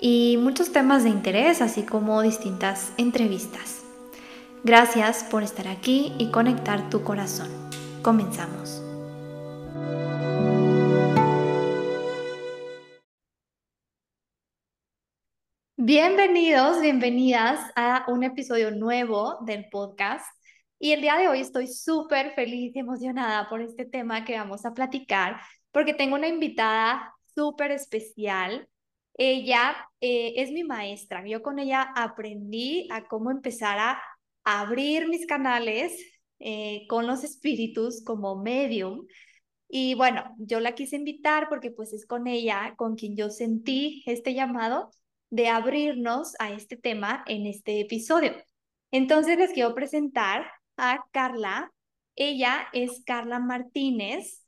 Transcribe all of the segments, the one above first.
y muchos temas de interés, así como distintas entrevistas. Gracias por estar aquí y conectar tu corazón. Comenzamos. Bienvenidos, bienvenidas a un episodio nuevo del podcast. Y el día de hoy estoy súper feliz y emocionada por este tema que vamos a platicar, porque tengo una invitada súper especial. Ella eh, es mi maestra. Yo con ella aprendí a cómo empezar a abrir mis canales eh, con los espíritus como medium. Y bueno, yo la quise invitar porque pues es con ella con quien yo sentí este llamado de abrirnos a este tema en este episodio. Entonces les quiero presentar a Carla. Ella es Carla Martínez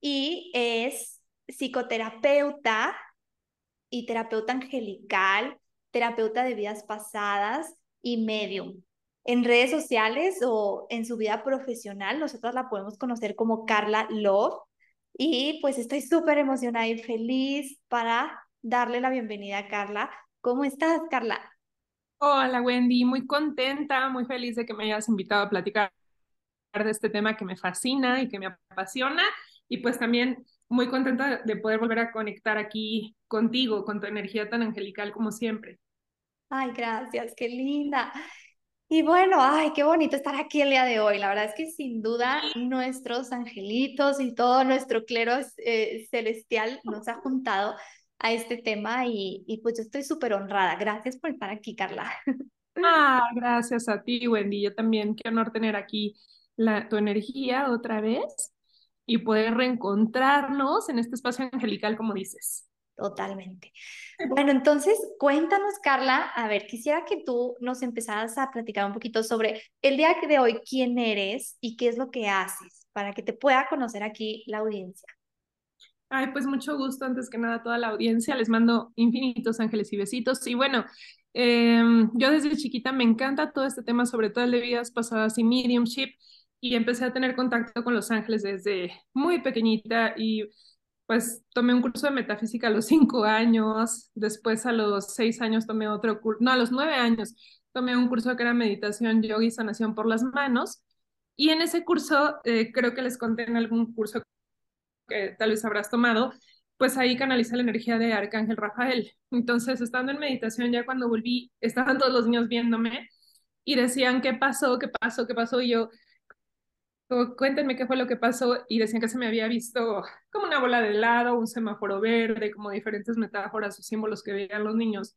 y es psicoterapeuta y terapeuta angelical, terapeuta de vidas pasadas y medium. En redes sociales o en su vida profesional, nosotros la podemos conocer como Carla Love. Y pues estoy súper emocionada y feliz para darle la bienvenida a Carla. ¿Cómo estás, Carla? Hola Wendy, muy contenta, muy feliz de que me hayas invitado a platicar de este tema que me fascina y que me apasiona y pues también muy contenta de poder volver a conectar aquí contigo, con tu energía tan angelical como siempre. Ay, gracias, qué linda. Y bueno, ay, qué bonito estar aquí el día de hoy. La verdad es que sin duda nuestros angelitos y todo nuestro clero eh, celestial nos ha juntado a este tema y, y pues yo estoy súper honrada. Gracias por estar aquí, Carla. Ah, gracias a ti, Wendy. Yo también, qué honor tener aquí la, tu energía otra vez y poder reencontrarnos en este espacio angelical, como dices. Totalmente. Bueno, entonces cuéntanos, Carla, a ver, quisiera que tú nos empezaras a platicar un poquito sobre el día de hoy, quién eres y qué es lo que haces, para que te pueda conocer aquí la audiencia. Ay, pues mucho gusto, antes que nada, a toda la audiencia. Les mando infinitos ángeles y besitos. Y bueno, em, yo desde chiquita me encanta todo este tema, sobre todo el de vidas pasadas y mediumship, y empecé a tener contacto con los ángeles desde muy pequeñita y pues tomé un curso de metafísica a los cinco años, después a los seis años tomé otro curso, no, a los nueve años tomé un curso que era meditación, yoga y sanación por las manos. Y en ese curso, eh, creo que les conté en algún curso que tal vez habrás tomado, pues ahí canaliza la energía de Arcángel Rafael. Entonces, estando en meditación, ya cuando volví, estaban todos los niños viéndome y decían, ¿qué pasó? ¿Qué pasó? ¿Qué pasó? Y yo, cuéntenme qué fue lo que pasó y decían que se me había visto como una bola de helado, un semáforo verde, como diferentes metáforas o símbolos que veían los niños.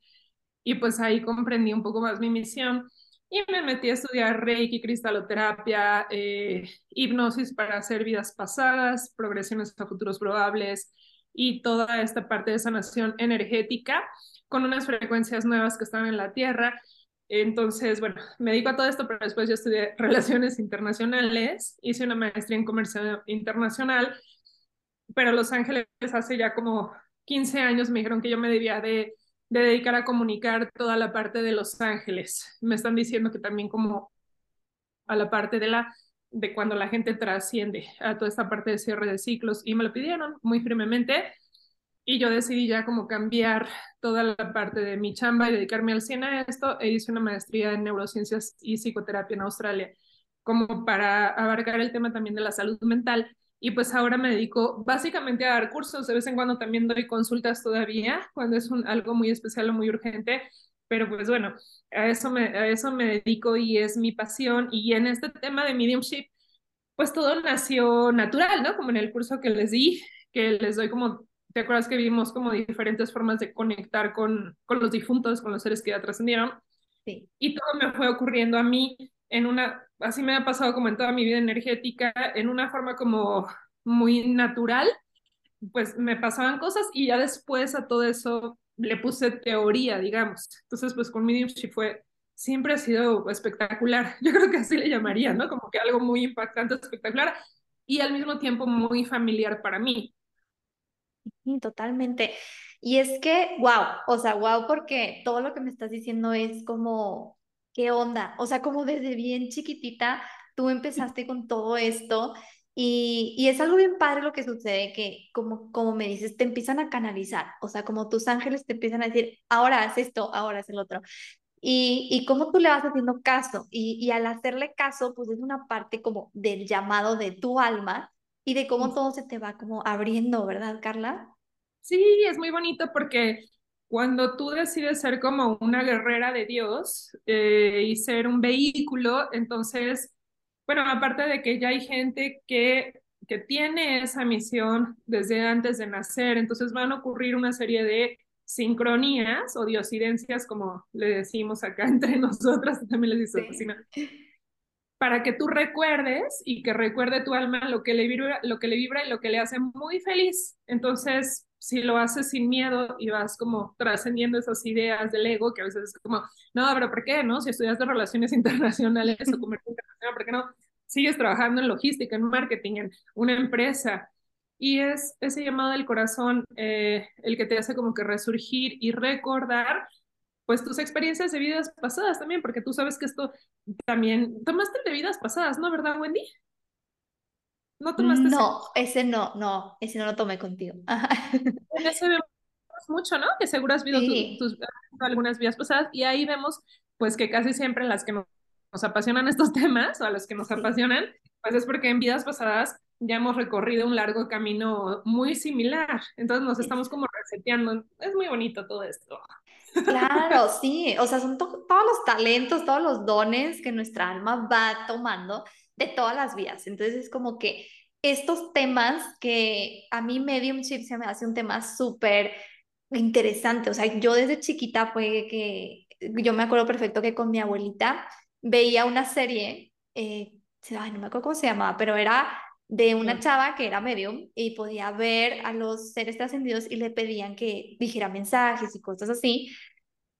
Y pues ahí comprendí un poco más mi misión y me metí a estudiar Reiki, cristaloterapia, eh, hipnosis para hacer vidas pasadas, progresiones a futuros probables y toda esta parte de sanación energética con unas frecuencias nuevas que están en la Tierra. Entonces, bueno, me dedico a todo esto, pero después yo estudié relaciones internacionales, hice una maestría en comercio internacional, pero Los Ángeles hace ya como 15 años me dijeron que yo me debía de de dedicar a comunicar toda la parte de Los Ángeles. Me están diciendo que también como a la parte de la de cuando la gente trasciende a toda esta parte de cierre de ciclos y me lo pidieron muy firmemente y yo decidí ya como cambiar toda la parte de mi chamba y dedicarme al 100 a esto e hice una maestría en neurociencias y psicoterapia en Australia como para abarcar el tema también de la salud mental y pues ahora me dedico básicamente a dar cursos, de vez en cuando también doy consultas todavía, cuando es un, algo muy especial o muy urgente, pero pues bueno, a eso, me, a eso me dedico y es mi pasión. Y en este tema de mediumship, pues todo nació natural, ¿no? Como en el curso que les di, que les doy como, ¿te acuerdas que vimos como diferentes formas de conectar con, con los difuntos, con los seres que ya trascendieron? Sí. Y todo me fue ocurriendo a mí en una, así me ha pasado como en toda mi vida energética, en una forma como muy natural, pues me pasaban cosas y ya después a todo eso le puse teoría, digamos. Entonces, pues con mediumship fue, siempre ha sido espectacular. Yo creo que así le llamaría, ¿no? Como que algo muy impactante, espectacular y al mismo tiempo muy familiar para mí. Totalmente. Y es que, wow, o sea, wow, porque todo lo que me estás diciendo es como, ¿qué onda? O sea, como desde bien chiquitita tú empezaste con todo esto y, y, es algo bien padre lo que sucede, que como, como me dices, te empiezan a canalizar, o sea, como tus ángeles te empiezan a decir, ahora haz esto, ahora haz el otro. Y, y cómo tú le vas haciendo caso. Y, y al hacerle caso, pues es una parte como del llamado de tu alma y de cómo todo se te va como abriendo, ¿verdad, Carla? Sí, es muy bonito porque cuando tú decides ser como una guerrera de Dios eh, y ser un vehículo, entonces bueno, aparte de que ya hay gente que, que tiene esa misión desde antes de nacer, entonces van a ocurrir una serie de sincronías o diosidencias, como le decimos acá entre nosotras, también les dice sí. Para que tú recuerdes y que recuerde tu alma lo que le vibra, lo que le vibra y lo que le hace muy feliz. Entonces, si lo haces sin miedo y vas como trascendiendo esas ideas del ego, que a veces es como, no, pero ¿por qué no? Si estudias de relaciones internacionales o comercio internacional, ¿por qué no sigues trabajando en logística, en marketing, en una empresa? Y es ese llamado del corazón eh, el que te hace como que resurgir y recordar pues tus experiencias de vidas pasadas también, porque tú sabes que esto también tomaste de vidas pasadas, ¿no? ¿Verdad, Wendy? ¿No tomaste No, ese, no, no, ese no lo tomé contigo. Ese vemos mucho, ¿no? Que seguro has visto tus, algunas vidas pasadas y ahí vemos pues que casi siempre las que nos, apasionan estos temas o a los que nos apasionan, pues es porque en vidas pasadas ya hemos recorrido un largo camino muy similar. Entonces nos estamos como reseteando. Es muy bonito todo esto. Claro, sí, o sea, son todos los talentos, todos los dones que nuestra alma va tomando de todas las vías. Entonces es como que estos temas que a mí mediumship se me hace un tema súper interesante. O sea, yo desde chiquita fue que, yo me acuerdo perfecto que con mi abuelita veía una serie, eh, no me acuerdo cómo se llamaba, pero era de una chava que era medium y podía ver a los seres trascendidos y le pedían que dijera mensajes y cosas así.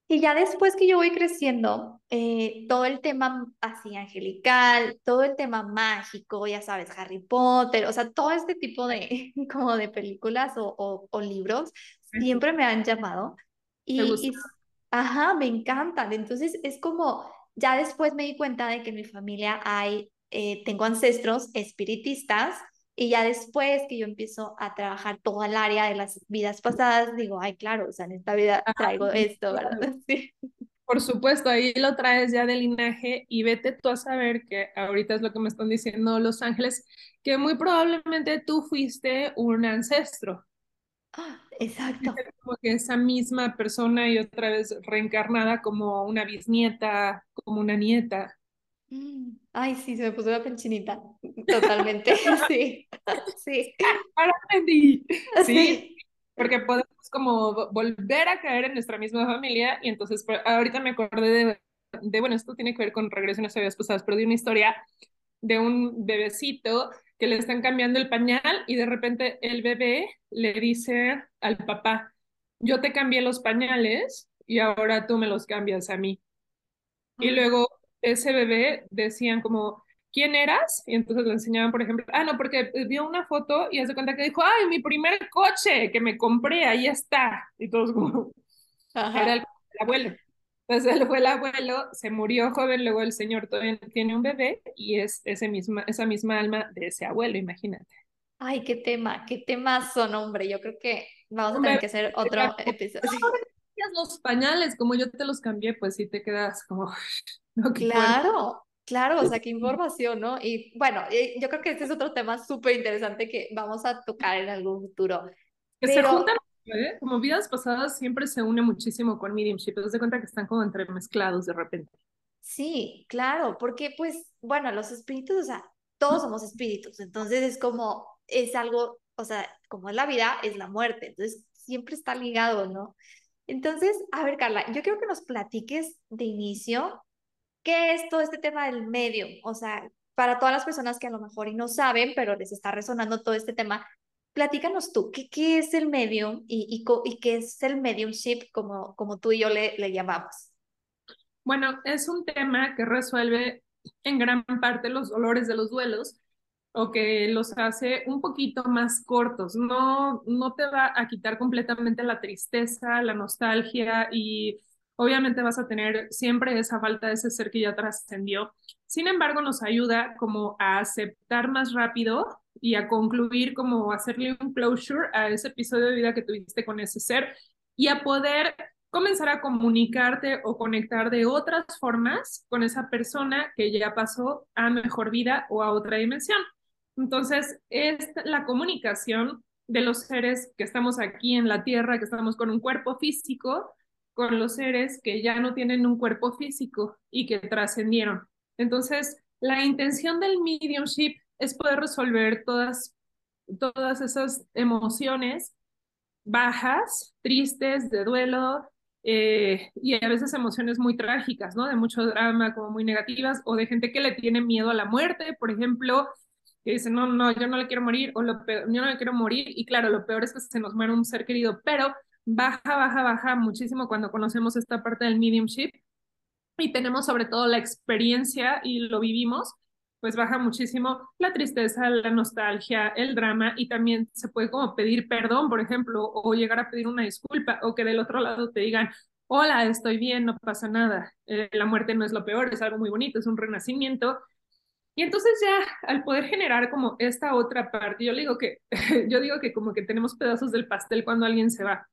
Y ya después que yo voy creciendo, eh, todo el tema así angelical, todo el tema mágico, ya sabes, Harry Potter, o sea, todo este tipo de, como de películas o, o, libros, siempre me han llamado. Y, y, ajá, me encantan. Entonces es como, ya después me di cuenta de que en mi familia hay, eh, tengo ancestros espiritistas y ya después que yo empiezo a trabajar toda el área de las vidas pasadas, digo, ay, claro, o sea, en esta vida traigo esto, ¿verdad? Sí. Por supuesto, ahí lo traes ya de linaje y vete tú a saber que ahorita es lo que me están diciendo los ángeles, que muy probablemente tú fuiste un ancestro. Ah, exacto. Como que esa misma persona y otra vez reencarnada como una bisnieta, como una nieta. Ay, sí, se me puso la penchinita. Totalmente, sí. Sí. Ahora entendí. Sí. Porque podemos como volver a caer en nuestra misma familia y entonces pues, ahorita me acordé de, bueno, esto tiene que ver con regresiones a vidas pasadas, pero de una historia de un bebecito que le están cambiando el pañal y de repente el bebé le dice al papá, yo te cambié los pañales y ahora tú me los cambias a mí. Y luego ese bebé decían como, ¿quién eras? Y entonces le enseñaban, por ejemplo, ah, no, porque vio una foto y hace cuenta que dijo, ay, mi primer coche que me compré, ahí está. Y todos como, era el, abuelo. Entonces él fue el abuelo, se murió joven, luego el señor todavía tiene un bebé y es ese misma, esa misma alma de ese abuelo, imagínate. Ay, qué tema, qué temas son, hombre. Yo creo que vamos a tener que hacer otro episodio. Los pañales, como yo te los cambié, pues sí te quedas como, claro, claro, o sea, qué información, ¿no? Y bueno, eh, yo creo que este es otro tema súper interesante que vamos a tocar en algún futuro. Que se juntan, ¿eh? como vidas pasadas siempre se une muchísimo con mediumship, te das cuenta que están como entremezclados de repente. Sí, claro, porque pues, bueno, los espíritus, o sea, todos somos espíritus, entonces es como, es algo, o sea, como es la vida, es la muerte, entonces siempre está ligado, ¿no? Entonces, a ver, Carla, yo quiero que nos platiques de inicio qué es todo este tema del medio, o sea, para todas las personas que a lo mejor no saben, pero les está resonando todo este tema, platícanos tú, ¿qué, qué es el medium y, y, y, qué es el mediumship como, como tú y yo le, le llamamos? Bueno, es un tema que resuelve en gran parte los dolores de los duelos o que los hace un poquito más cortos. No, no te va a quitar completamente la tristeza, la nostalgia y obviamente vas a tener siempre esa falta de ese ser que ya trascendió. Sin embargo, nos ayuda como a aceptar más rápido y a concluir como hacerle un closure a ese episodio de vida que tuviste con ese ser y a poder comenzar a comunicarte o conectar de otras formas con esa persona que ya pasó a mejor vida o a otra dimensión. Entonces, es la comunicación de los seres que estamos aquí en la Tierra, que estamos con un cuerpo físico, con los seres que ya no tienen un cuerpo físico y que trascendieron. Entonces, la intención del mediumship es poder resolver todas, todas esas emociones bajas, tristes, de duelo, eh, y a veces emociones muy trágicas, ¿no? De mucho drama, como muy negativas, o de gente que le tiene miedo a la muerte, por ejemplo, que dice, no, no, yo no le quiero morir, o lo peor, yo no le quiero morir, y claro, lo peor es que se nos muere un ser querido, pero baja, baja, baja muchísimo cuando conocemos esta parte del mediumship y tenemos sobre todo la experiencia y lo vivimos, pues baja muchísimo la tristeza, la nostalgia, el drama y también se puede como pedir perdón, por ejemplo, o llegar a pedir una disculpa o que del otro lado te digan, hola, estoy bien, no pasa nada, eh, la muerte no es lo peor, es algo muy bonito, es un renacimiento y entonces ya al poder generar como esta otra parte, yo digo que yo digo que como que tenemos pedazos del pastel cuando alguien se va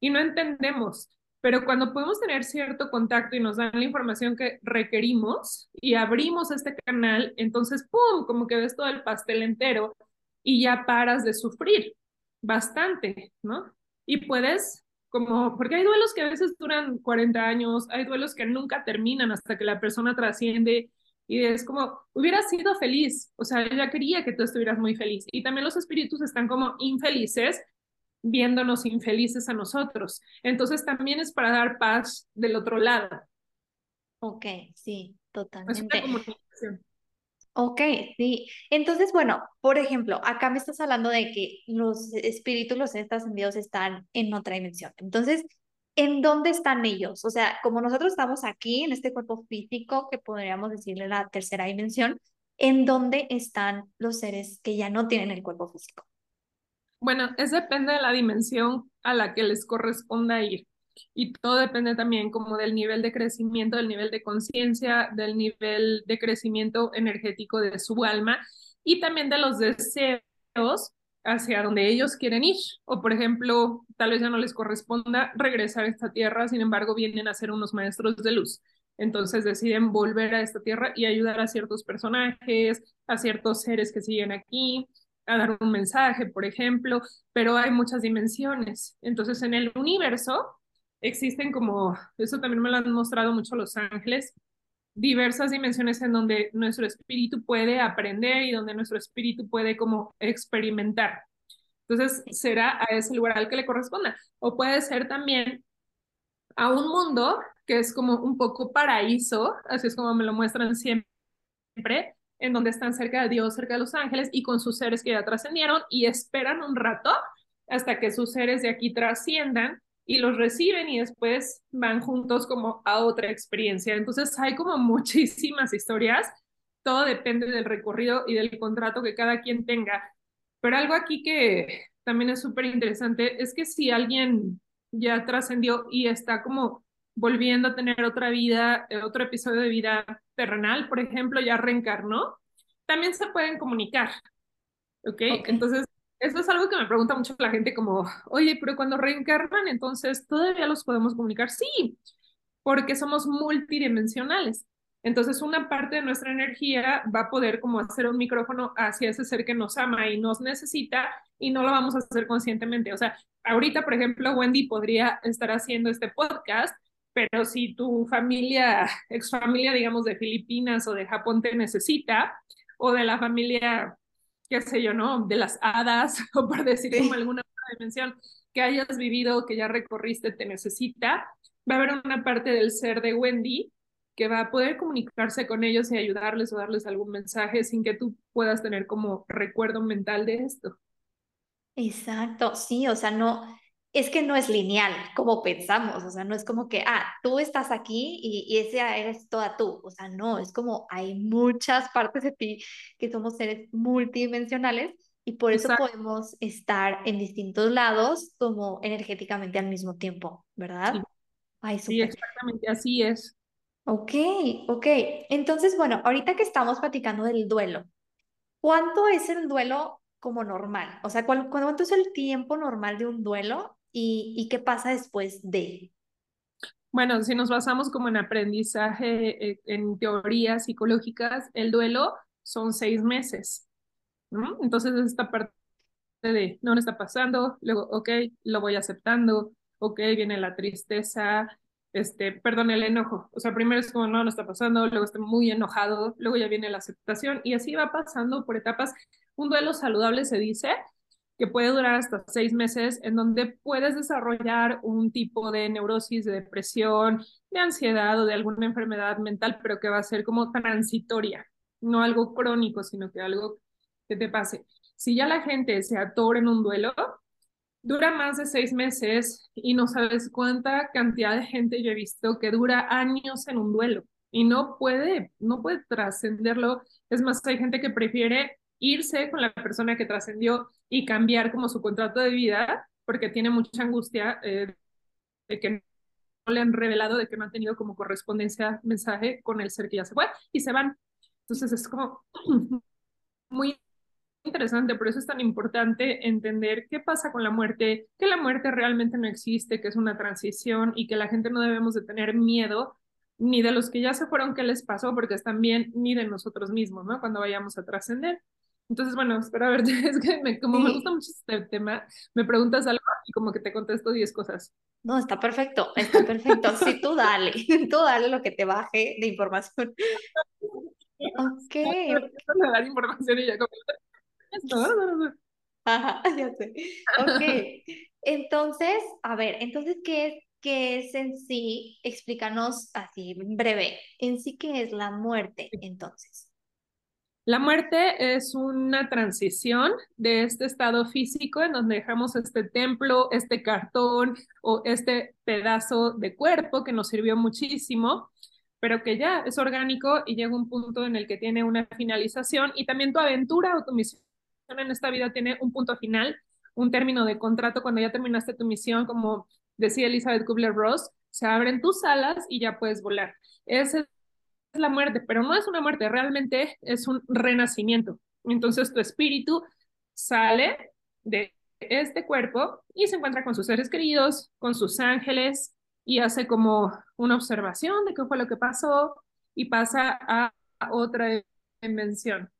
y no entendemos, pero cuando podemos tener cierto contacto y nos dan la información que requerimos y abrimos este canal, entonces pum, como que ves todo el pastel entero y ya paras de sufrir bastante, ¿no? Y puedes como, porque hay duelos que a veces duran 40 años, hay duelos que nunca terminan hasta que la persona trasciende y es como, hubieras sido feliz, o sea, ella quería que tú estuvieras muy feliz. Y también los espíritus están como infelices, viéndonos infelices a nosotros. Entonces también es para dar paz del otro lado. Ok, sí, totalmente. Ok, sí. Entonces, bueno, por ejemplo, acá me estás hablando de que los espíritus, los seres ascendidos están en otra dimensión. Entonces, ¿en dónde están ellos? O sea, como nosotros estamos aquí en este cuerpo físico, que podríamos decirle la tercera dimensión, ¿en dónde están los seres que ya no tienen el cuerpo físico? Bueno, es depende de la dimensión a la que les corresponda ir. Y todo depende también como del nivel de crecimiento, del nivel de conciencia, del nivel de crecimiento energético de su alma y también de los deseos hacia donde ellos quieren ir. O, por ejemplo, tal vez ya no les corresponda regresar a esta tierra, sin embargo, vienen a ser unos maestros de luz. Entonces deciden volver a esta tierra y ayudar a ciertos personajes, a ciertos seres que siguen aquí, a dar un mensaje, por ejemplo, pero hay muchas dimensiones. Entonces, en el universo existen como, eso también me lo han mostrado mucho los ángeles, diversas dimensiones en donde nuestro espíritu puede aprender y donde nuestro espíritu puede como experimentar. Entonces, será a ese lugar al que le corresponda. O puede ser también a un mundo que es como un poco paraíso, así es como me lo muestran siempre, en donde están cerca de Dios, cerca de los ángeles y con sus seres que ya trascendieron y esperan un rato hasta que sus seres de aquí trasciendan y los reciben y después van juntos como a otra experiencia. Entonces hay como muchísimas historias, todo depende del recorrido y del contrato que cada quien tenga. Pero algo aquí que también es súper interesante es que si alguien ya trascendió y está como volviendo a tener otra vida, eh, otro episodio de vida terrenal, por ejemplo, ya reencarnó, también se pueden comunicar. ¿Ok? okay. Entonces, eso es algo que me pregunta mucho la gente como, oye, pero cuando reencarnan, entonces, ¿todavía los podemos comunicar? Sí, porque somos multidimensionales. Entonces, una parte de nuestra energía va a poder como hacer un micrófono hacia ese ser que nos ama y nos necesita y no lo vamos a hacer conscientemente. O sea, ahorita, por ejemplo, Wendy podría estar haciendo este podcast, pero si tu familia, ex familia, digamos, de Filipinas o de Japón te necesita, o de la familia qué sé yo, ¿no? De las hadas, o por decir como alguna dimensión que hayas vivido, que ya recorriste, te necesita, va a haber una parte del ser de Wendy que va a poder comunicarse con ellos y ayudarles o darles algún mensaje sin que tú puedas tener como recuerdo mental de esto. Exacto, sí, o sea, no, es que no es lineal como pensamos, o sea, no es como que, ah, tú estás aquí y, y esa eres toda tú, o sea, no, es como hay muchas partes de ti que somos seres multidimensionales y por eso Exacto, podemos estar en distintos lados como energéticamente al mismo tiempo, ¿verdad? sí, Ay, sí, exactamente, así es. Ok, ok. Entonces, bueno, ahorita que estamos platicando del duelo, ¿cuánto es el duelo como normal? O sea, ¿cuál- ¿cuánto es el tiempo normal de un duelo y, qué pasa después de? Bueno, si nos basamos como en aprendizaje, eh, en teorías psicológicas, el duelo son seis meses, ¿no? Entonces, esta parte de no me está pasando, luego, ok, lo voy aceptando, ok, viene la tristeza, este, perdón, el enojo. O sea, primero es como no, no está pasando, luego estoy muy enojado, luego ya viene la aceptación y así va pasando por etapas. Un duelo saludable se dice que puede durar hasta seis meses, en donde puedes desarrollar un tipo de neurosis, de depresión, de ansiedad o de alguna enfermedad mental, pero que va a ser como transitoria, no algo crónico, sino que algo que te pase. Si ya la gente se atora en un duelo, dura más de seis meses y no sabes cuánta cantidad de gente yo he visto que dura años en un duelo y no puede, no puede trascenderlo. Es más, hay gente que prefiere irse con la persona que trascendió y cambiar como su contrato de vida porque tiene mucha angustia eh, de que no le han revelado, de que no han tenido como correspondencia, mensaje con el ser que ya se fue y se van. Entonces es como muy interesante, por eso es tan importante entender qué pasa con la muerte, que la muerte realmente no existe, que es una transición y que la gente no debemos de tener miedo ni de los que ya se fueron, qué les pasó, porque están bien, ni de nosotros mismos, ¿no? Cuando vayamos a trascender. Entonces, bueno, espero verte, es que me, como me gusta mucho este tema, me preguntas algo y como que te contesto 10 cosas. no, está perfecto, está perfecto. Sí, tú dale, tú dale lo que te baje de información. Ok, a dar información y ya como. Ajá, ya sé. Ok. Entonces, a ver, entonces, ¿qué es, qué es en sí? Explícanos así, en breve, en sí, ¿qué es la muerte, entonces? La muerte es una transición de este estado físico en donde dejamos este templo, este cartón o este pedazo de cuerpo que nos sirvió muchísimo, pero que ya es orgánico y llega un punto en el que tiene una finalización y también tu aventura o tu misión en esta vida tiene un punto final, un término de contrato cuando ya terminaste tu misión, como decía Elizabeth Kubler-Ross, se abren tus alas y ya puedes volar. Ese la muerte, pero no es una muerte, realmente es un renacimiento. Entonces tu espíritu sale de este cuerpo y se encuentra con sus seres queridos, con sus ángeles y hace como una observación de qué fue lo que pasó y pasa a otra dimensión.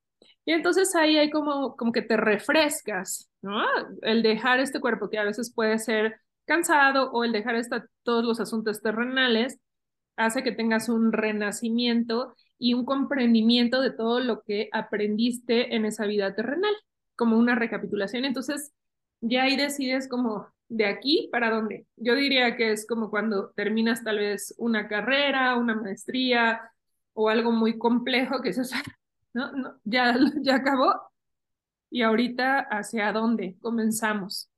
Y entonces ahí hay como, como que te refrescas, ¿no? El dejar este cuerpo que a veces puede ser cansado o el dejar esta, todos los asuntos terrenales hace que tengas un renacimiento y un comprendimiento de todo lo que aprendiste en esa vida terrenal, como una recapitulación. Entonces, ya ahí decides como de aquí para dónde. Yo diría que es como cuando terminas tal vez una carrera, una maestría o algo muy complejo que es ¿no? no ya, ya acabó y ahorita hacia dónde comenzamos.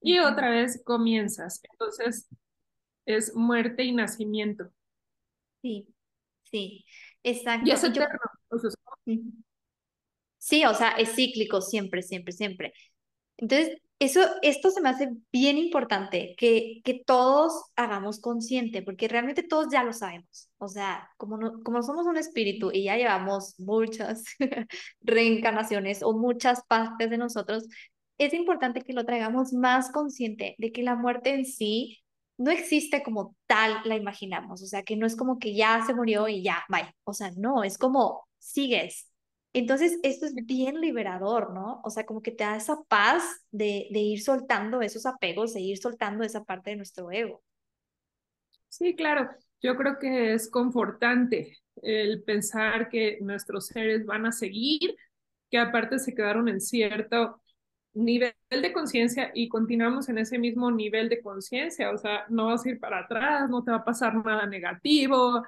Y otra vez comienzas. Entonces, es muerte y nacimiento. Sí, sí, Y exacto. es Yo, eterno. O sea, Ujú. sí, o sea, es cíclico siempre, siempre, siempre. Entonces, eso, esto se me hace bien importante, que, que todos hagamos consciente, porque realmente todos ya lo sabemos. O sea, como, no, como somos un espíritu y ya llevamos muchas reencarnaciones o muchas partes de nosotros, es importante que lo traigamos más consciente de que la muerte en sí no existe como tal la imaginamos. O sea, que no es como que ya se murió y ya, bye. O sea, no, es como sigues entonces, esto es bien liberador, ¿no? O sea, como que te da esa paz de, de ir soltando esos apegos, de ir soltando esa parte de nuestro ego. Sí, claro. Yo creo que es confortante el pensar que nuestros seres van a seguir, que aparte se quedaron en cierto nivel de conciencia y continuamos en ese mismo nivel de conciencia. O sea, no vas a ir para atrás, no te va a pasar nada negativo,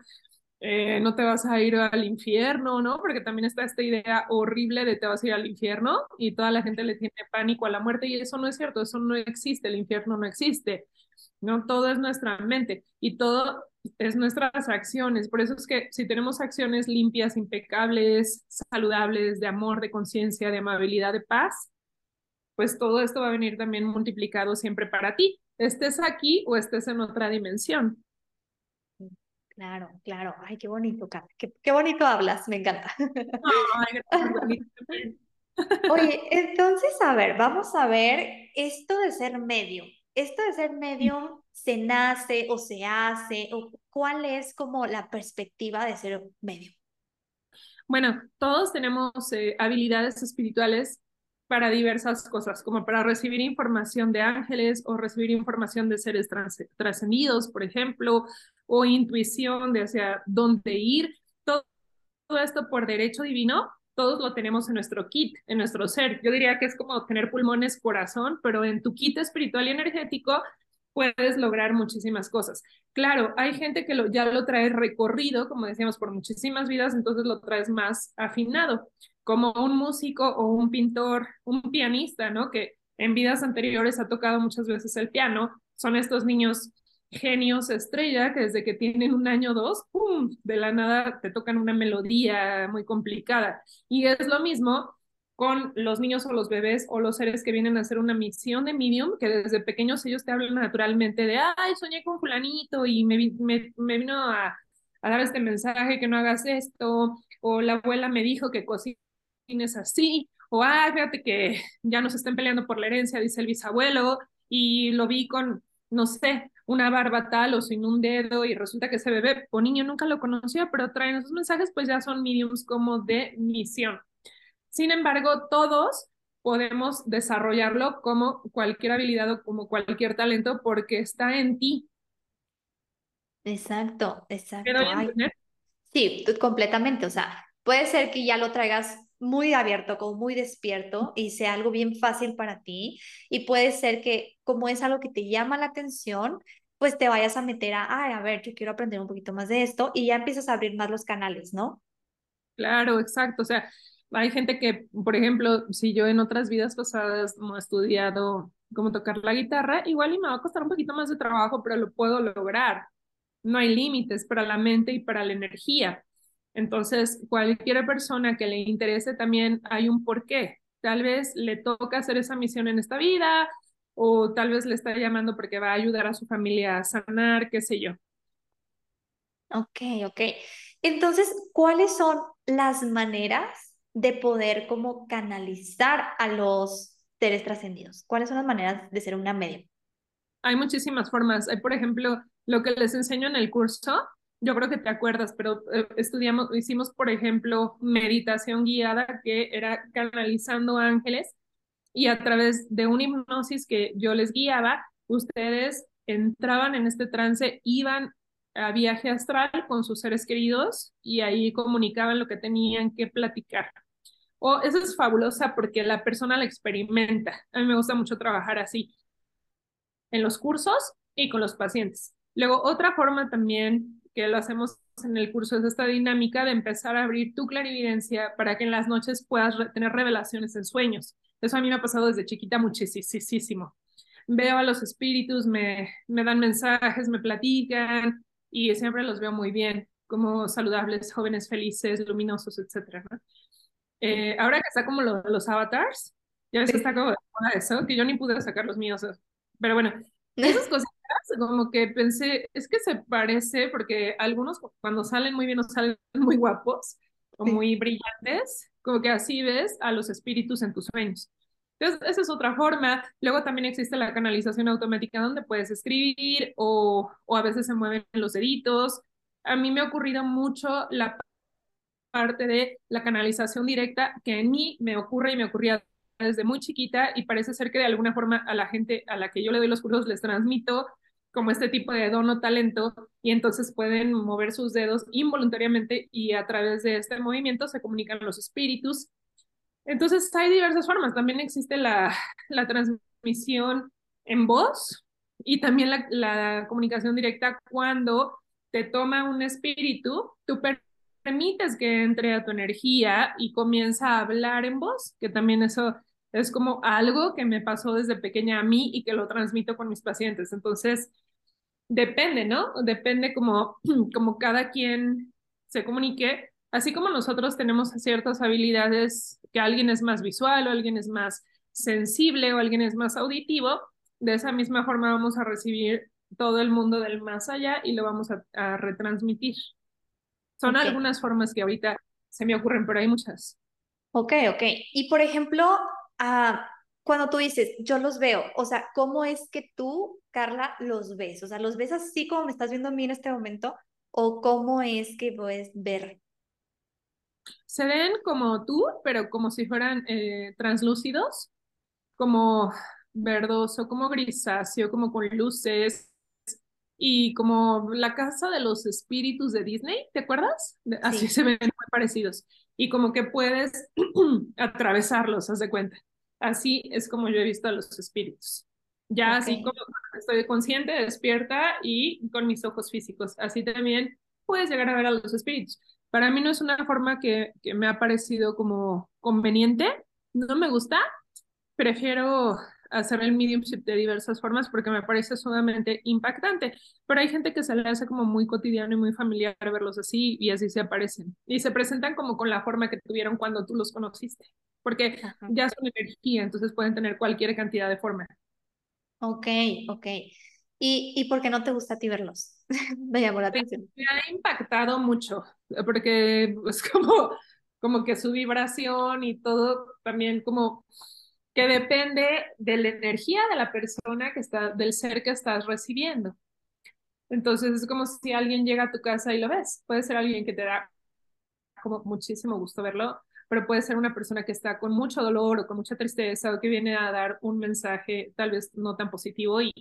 eh, no te vas a ir al infierno, ¿no? Porque también está esta idea horrible de te vas a ir al infierno y toda la gente le tiene pánico a la muerte y eso no es cierto, eso no existe, el infierno no existe, ¿no? Todo es nuestra mente y todo es nuestras acciones. Por eso es que si tenemos acciones limpias, impecables, saludables, de amor, de conciencia, de amabilidad, de paz, pues todo esto va a venir también multiplicado siempre para ti, estés aquí o estés en otra dimensión. Claro, claro. Ay, qué bonito, Qué, qué bonito hablas, me encanta. Ay, Oye, entonces, a ver, vamos a ver esto de ser medio. Esto de ser medio se nace o se hace, o cuál es como la perspectiva de ser medio. Bueno, todos tenemos eh, habilidades espirituales para diversas cosas, como para recibir información de ángeles o recibir información de seres trascendidos, por ejemplo, o intuición de hacia dónde ir. Todo, todo esto por derecho divino, todos lo tenemos en nuestro kit, en nuestro ser. Yo diría que es como tener pulmones, corazón, pero en tu kit espiritual y energético puedes lograr muchísimas cosas. Claro, hay gente que lo, ya lo trae recorrido, como decíamos, por muchísimas vidas, entonces lo traes más afinado como un músico o un pintor, un pianista, ¿no? Que en vidas anteriores ha tocado muchas veces el piano, son estos niños genios estrella que desde que tienen un año o dos, ¡pum!, de la nada te tocan una melodía muy complicada. Y es lo mismo con los niños o los bebés o los seres que vienen a hacer una misión de medium, que desde pequeños ellos te hablan naturalmente de, ay, soñé con fulanito y me, me, vino a, a, dar este mensaje que no hagas esto, o la abuela me dijo que cocina es así, o ah, fíjate que ya nos estén peleando por la herencia, dice el bisabuelo, y lo vi con, no sé, una barba tal o sin un dedo, y resulta que ese bebé o niño nunca lo conocía, pero traen esos mensajes, pues ya son mediums como de misión. Sin embargo, todos podemos desarrollarlo como cualquier habilidad o como cualquier talento porque está en ti. Exacto, exacto. sí, completamente. O sea, puede ser que ya lo traigas muy abierto, como muy despierto y sea algo bien fácil para ti. Y puede ser que como es algo que te llama la atención, pues te vayas a meter a, Ay, a ver, yo quiero aprender un poquito más de esto y ya empiezas a abrir más los canales, ¿no? Claro, exacto. O sea, hay gente que, por ejemplo, si yo en otras vidas pasadas no he estudiado cómo tocar la guitarra, igual y me va a costar un poquito más de trabajo, pero lo puedo lograr. No hay límites para la mente y para la energía. Entonces, cualquier persona que le interese también hay un porqué. Tal vez le toca hacer esa misión en esta vida o tal vez le está llamando porque va a ayudar a su familia a sanar, qué sé yo. Ok, ok. Entonces, ¿cuáles son las maneras de poder como canalizar a los seres trascendidos? ¿Cuáles son las maneras de ser una media? Hay muchísimas formas. Hay, por ejemplo, lo que les enseño en el curso, yo creo que te acuerdas, pero eh, estudiamos, hicimos, por ejemplo, meditación guiada que era canalizando ángeles y a través de una hipnosis que yo les guiaba, ustedes entraban en este trance, iban a viaje astral con sus seres queridos y ahí comunicaban lo que tenían que platicar. Oh, eso es fabulosa porque la persona la experimenta. A mí me gusta mucho trabajar así en los cursos y con los pacientes. Luego, otra forma también que lo hacemos en el curso es esta dinámica de empezar a abrir tu clarividencia para que en las noches puedas tener revelaciones en sueños. Eso a mí me ha pasado desde chiquita muchísimo. Veo a los espíritus, me, me dan mensajes, me platican y siempre los veo muy bien, como saludables, jóvenes, felices, luminosos, etc. Eh, ahora que está como los avatars, ya ves que está como eso, que yo ni pude sacar los míos. Pero bueno, esas cosas como que pensé, es que se parece porque algunos cuando salen muy bien o salen muy guapos o muy brillantes, como que así ves a los espíritus en tus sueños. Entonces, esa es otra forma. Luego también existe la canalización automática donde puedes escribir o, a veces se mueven los deditos. A mí me ha ocurrido mucho la parte de la canalización directa que en mí me ocurre y me ocurría desde muy chiquita y parece ser que de alguna forma a la gente a la que yo le doy los cursos les transmito como este tipo de don o talento y entonces pueden mover sus dedos involuntariamente y a través de este movimiento se comunican los espíritus. Entonces hay diversas formas. También existe la, la transmisión en voz y también la, comunicación directa cuando te toma un espíritu, tú permites que entre a tu energía y comienza a hablar en voz, que también eso es como algo que me pasó desde pequeña a mí y que lo transmito con mis pacientes. Entonces, depende, ¿no? Depende como, como cada quien se comunique, así como nosotros tenemos ciertas habilidades que alguien es más visual o alguien es más sensible o alguien es más auditivo, de esa misma forma vamos a recibir todo el mundo del más allá y lo vamos a, retransmitir. Son algunas formas que ahorita se me ocurren, pero hay muchas. Ok, ok. Y por ejemplo, uh, cuando tú dices, yo los veo, o sea, ¿cómo es que tú, Carla, los ves? O sea, ¿los ves así como me estás viendo a mí en este momento? ¿O cómo es que puedes ver? Se ven como tú, pero como si fueran eh, translúcidos, como verdoso, como grisáceo, como con luces, y como la casa de los espíritus de Disney, ¿te acuerdas? Así se ven muy parecidos. Y como que puedes atravesarlos, haz de cuenta. Así es como yo he visto a los espíritus. Ya así como estoy consciente, despierta y con mis ojos físicos. Así también puedes llegar a ver a los espíritus. Para mí no es una forma que, que me ha parecido como conveniente. No me gusta. Prefiero hacer el mediumship de diversas formas porque me parece sumamente impactante. Pero hay gente que se le hace como muy cotidiano y muy familiar verlos así y así se aparecen. Y se presentan como con la forma que tuvieron cuando tú los conociste porque ya son energía, entonces pueden tener cualquier cantidad de forma. Ok, ok. ¿Y, ¿Y por qué no te gusta a ti verlos? Me llamó la atención. Me ha impactado mucho, porque es como, como que su vibración y todo también como que depende de la energía de la persona que está, del ser que estás recibiendo. Entonces es como si alguien llega a tu casa y lo ves. Puede ser alguien que te da como muchísimo gusto verlo, pero puede ser una persona que está con mucho dolor o con mucha tristeza o que viene a dar un mensaje tal vez no tan positivo y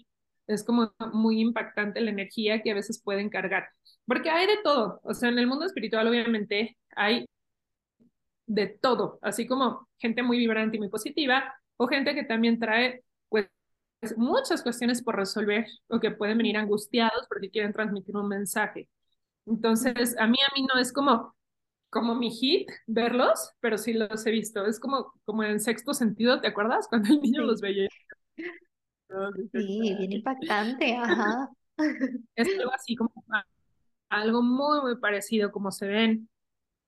es como muy impactante la energía que a veces pueden cargar. Porque hay de todo, o sea, en el mundo espiritual obviamente hay de todo, así como gente muy vibrante y muy positiva o gente que también trae pues muchas cuestiones por resolver o que pueden venir angustiados porque quieren transmitir un mensaje. Entonces, a mí a mí no es como como mi hit verlos, pero sí los he visto. Es como, como en sexto sentido, ¿te acuerdas? Cuando el niño los veía. Sí, bien impactante, ajá. Es algo así como algo muy, muy parecido como se ven.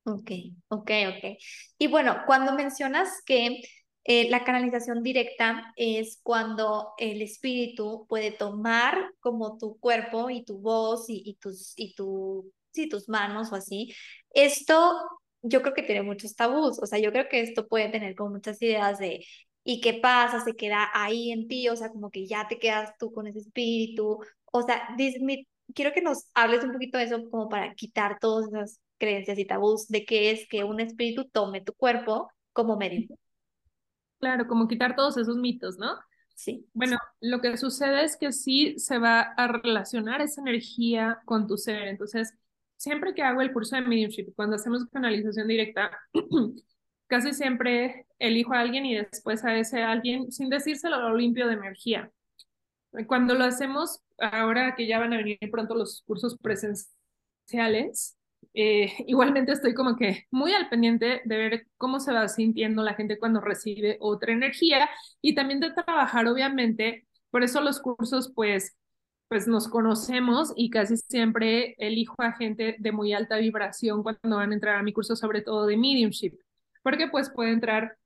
Ok, ok, ok. Y bueno, cuando mencionas que eh, la canalización directa es cuando el espíritu puede tomar como tu cuerpo y tu voz y, y tus, y tu, sí, tus manos o así esto yo creo que tiene muchos tabús, o sea, yo creo que esto puede tener como muchas ideas de, ¿y qué pasa? Se queda ahí en ti, o sea, como que ya te quedas tú con ese espíritu, o sea, quiero que nos hables un poquito de eso como para quitar todas esas creencias y tabús de qué es que un espíritu tome tu cuerpo como medio. Claro, como quitar todos esos mitos, ¿no? Sí. Bueno, lo que sucede es que sí se va a relacionar esa energía con tu ser, entonces siempre que hago el curso de mediumship, cuando hacemos canalización directa, casi siempre elijo a alguien y después a ese alguien, sin decírselo, lo limpio de energía. Cuando lo hacemos, ahora que ya van a venir pronto los cursos presenciales, eh, igualmente estoy como que muy al pendiente de ver cómo se va sintiendo la gente cuando recibe otra energía y también de trabajar, obviamente, por eso los cursos, pues, pues nos conocemos y casi siempre elijo a gente de muy alta vibración cuando van a entrar a mi curso, sobre todo de mediumship, porque pues puede entrar